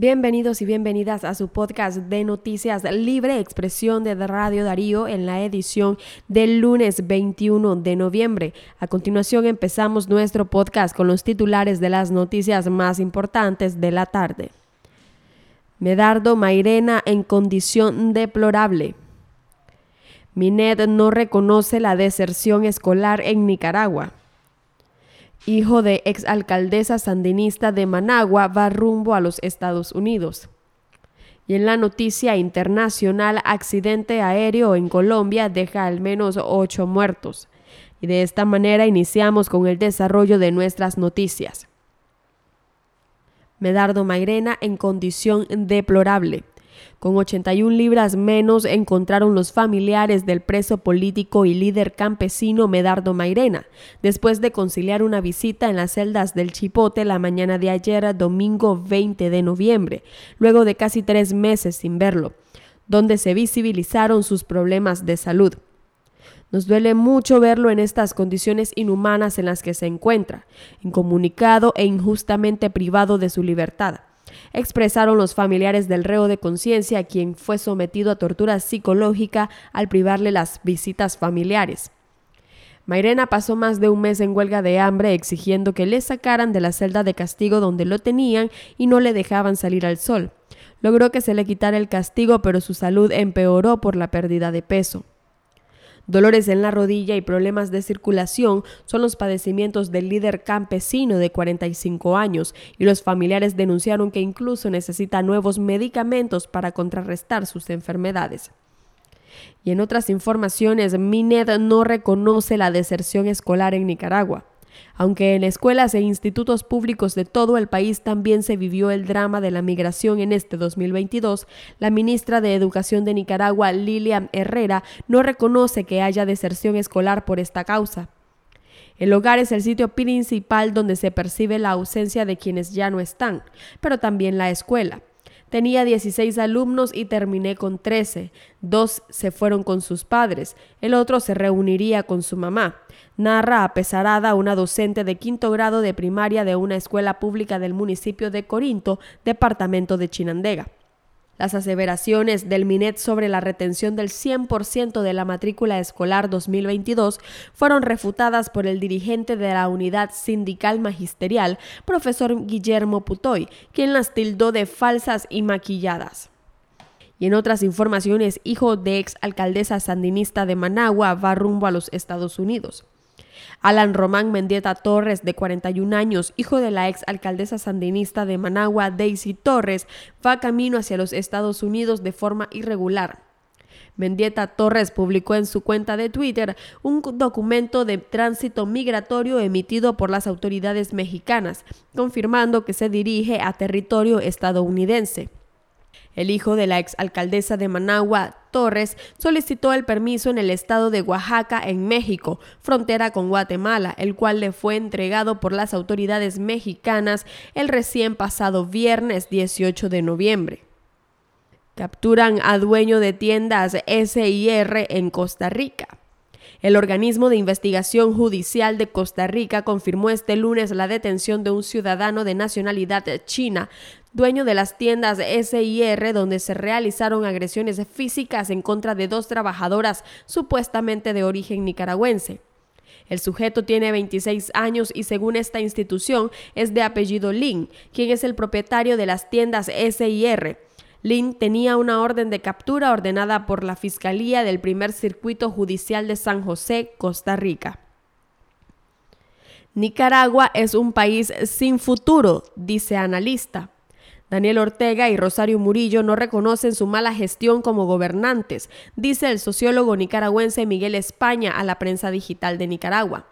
Bienvenidos y bienvenidas a su podcast de noticias Libre Expresión de Radio Darío en la edición del lunes 21 de noviembre. A continuación empezamos nuestro podcast con los titulares de las noticias más importantes de la tarde. Medardo Mairena en condición deplorable. Minet no reconoce la deserción escolar en Nicaragua hijo de exalcaldesa sandinista de Managua, va rumbo a los Estados Unidos. Y en la noticia internacional, accidente aéreo en Colombia deja al menos ocho muertos. Y de esta manera iniciamos con el desarrollo de nuestras noticias. Medardo Mairena en condición deplorable. Con 81 libras menos encontraron los familiares del preso político y líder campesino Medardo Mairena, después de conciliar una visita en las celdas del Chipote la mañana de ayer, domingo 20 de noviembre, luego de casi tres meses sin verlo, donde se visibilizaron sus problemas de salud. Nos duele mucho verlo en estas condiciones inhumanas en las que se encuentra, incomunicado e injustamente privado de su libertad expresaron los familiares del reo de conciencia, quien fue sometido a tortura psicológica al privarle las visitas familiares. Mairena pasó más de un mes en huelga de hambre exigiendo que le sacaran de la celda de castigo donde lo tenían y no le dejaban salir al sol. Logró que se le quitara el castigo, pero su salud empeoró por la pérdida de peso. Dolores en la rodilla y problemas de circulación son los padecimientos del líder campesino de 45 años y los familiares denunciaron que incluso necesita nuevos medicamentos para contrarrestar sus enfermedades. Y en otras informaciones, Mined no reconoce la deserción escolar en Nicaragua. Aunque en escuelas e institutos públicos de todo el país también se vivió el drama de la migración en este 2022, la ministra de Educación de Nicaragua, Lilian Herrera, no reconoce que haya deserción escolar por esta causa. El hogar es el sitio principal donde se percibe la ausencia de quienes ya no están, pero también la escuela. Tenía 16 alumnos y terminé con 13. Dos se fueron con sus padres, el otro se reuniría con su mamá. Narra a Pesarada, una docente de quinto grado de primaria de una escuela pública del municipio de Corinto, departamento de Chinandega. Las aseveraciones del MINET sobre la retención del 100% de la matrícula escolar 2022 fueron refutadas por el dirigente de la unidad sindical magisterial, profesor Guillermo Putoy, quien las tildó de falsas y maquilladas. Y en otras informaciones, hijo de ex alcaldesa sandinista de Managua va rumbo a los Estados Unidos. Alan Román Mendieta Torres, de 41 años, hijo de la ex alcaldesa sandinista de Managua, Daisy Torres, va camino hacia los Estados Unidos de forma irregular. Mendieta Torres publicó en su cuenta de Twitter un documento de tránsito migratorio emitido por las autoridades mexicanas, confirmando que se dirige a territorio estadounidense. El hijo de la exalcaldesa de Managua, Torres, solicitó el permiso en el estado de Oaxaca, en México, frontera con Guatemala, el cual le fue entregado por las autoridades mexicanas el recién pasado viernes 18 de noviembre. Capturan a dueño de tiendas SIR en Costa Rica. El organismo de investigación judicial de Costa Rica confirmó este lunes la detención de un ciudadano de nacionalidad china, dueño de las tiendas SIR, donde se realizaron agresiones físicas en contra de dos trabajadoras supuestamente de origen nicaragüense. El sujeto tiene 26 años y según esta institución es de apellido Lin, quien es el propietario de las tiendas SIR. Lin tenía una orden de captura ordenada por la Fiscalía del Primer Circuito Judicial de San José, Costa Rica. Nicaragua es un país sin futuro, dice analista. Daniel Ortega y Rosario Murillo no reconocen su mala gestión como gobernantes, dice el sociólogo nicaragüense Miguel España a la prensa digital de Nicaragua.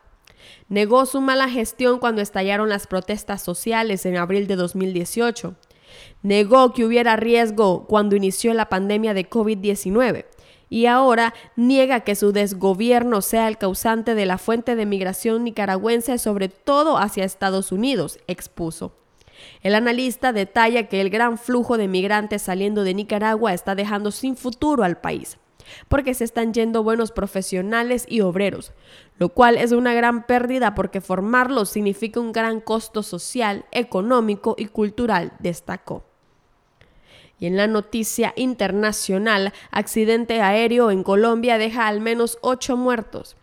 Negó su mala gestión cuando estallaron las protestas sociales en abril de 2018. Negó que hubiera riesgo cuando inició la pandemia de COVID-19 y ahora niega que su desgobierno sea el causante de la fuente de migración nicaragüense, sobre todo hacia Estados Unidos, expuso. El analista detalla que el gran flujo de migrantes saliendo de Nicaragua está dejando sin futuro al país, porque se están yendo buenos profesionales y obreros, lo cual es una gran pérdida porque formarlos significa un gran costo social, económico y cultural, destacó. Y en la noticia internacional, accidente aéreo en Colombia deja al menos ocho muertos.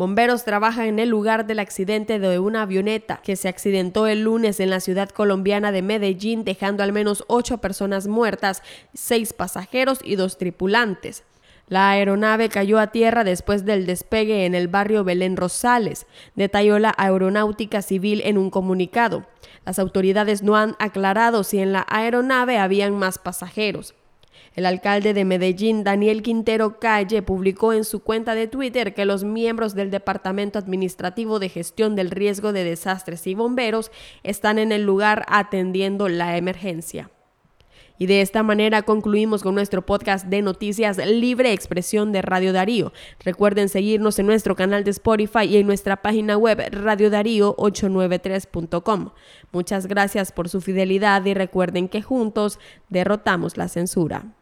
Bomberos trabajan en el lugar del accidente de una avioneta que se accidentó el lunes en la ciudad colombiana de Medellín, dejando al menos ocho personas muertas, seis pasajeros y dos tripulantes. La aeronave cayó a tierra después del despegue en el barrio Belén Rosales, detalló la Aeronáutica Civil en un comunicado. Las autoridades no han aclarado si en la aeronave habían más pasajeros. El alcalde de Medellín, Daniel Quintero Calle, publicó en su cuenta de Twitter que los miembros del Departamento Administrativo de Gestión del Riesgo de Desastres y Bomberos están en el lugar atendiendo la emergencia. Y de esta manera concluimos con nuestro podcast de noticias Libre Expresión de Radio Darío. Recuerden seguirnos en nuestro canal de Spotify y en nuestra página web radiodarío893.com. Muchas gracias por su fidelidad y recuerden que juntos derrotamos la censura.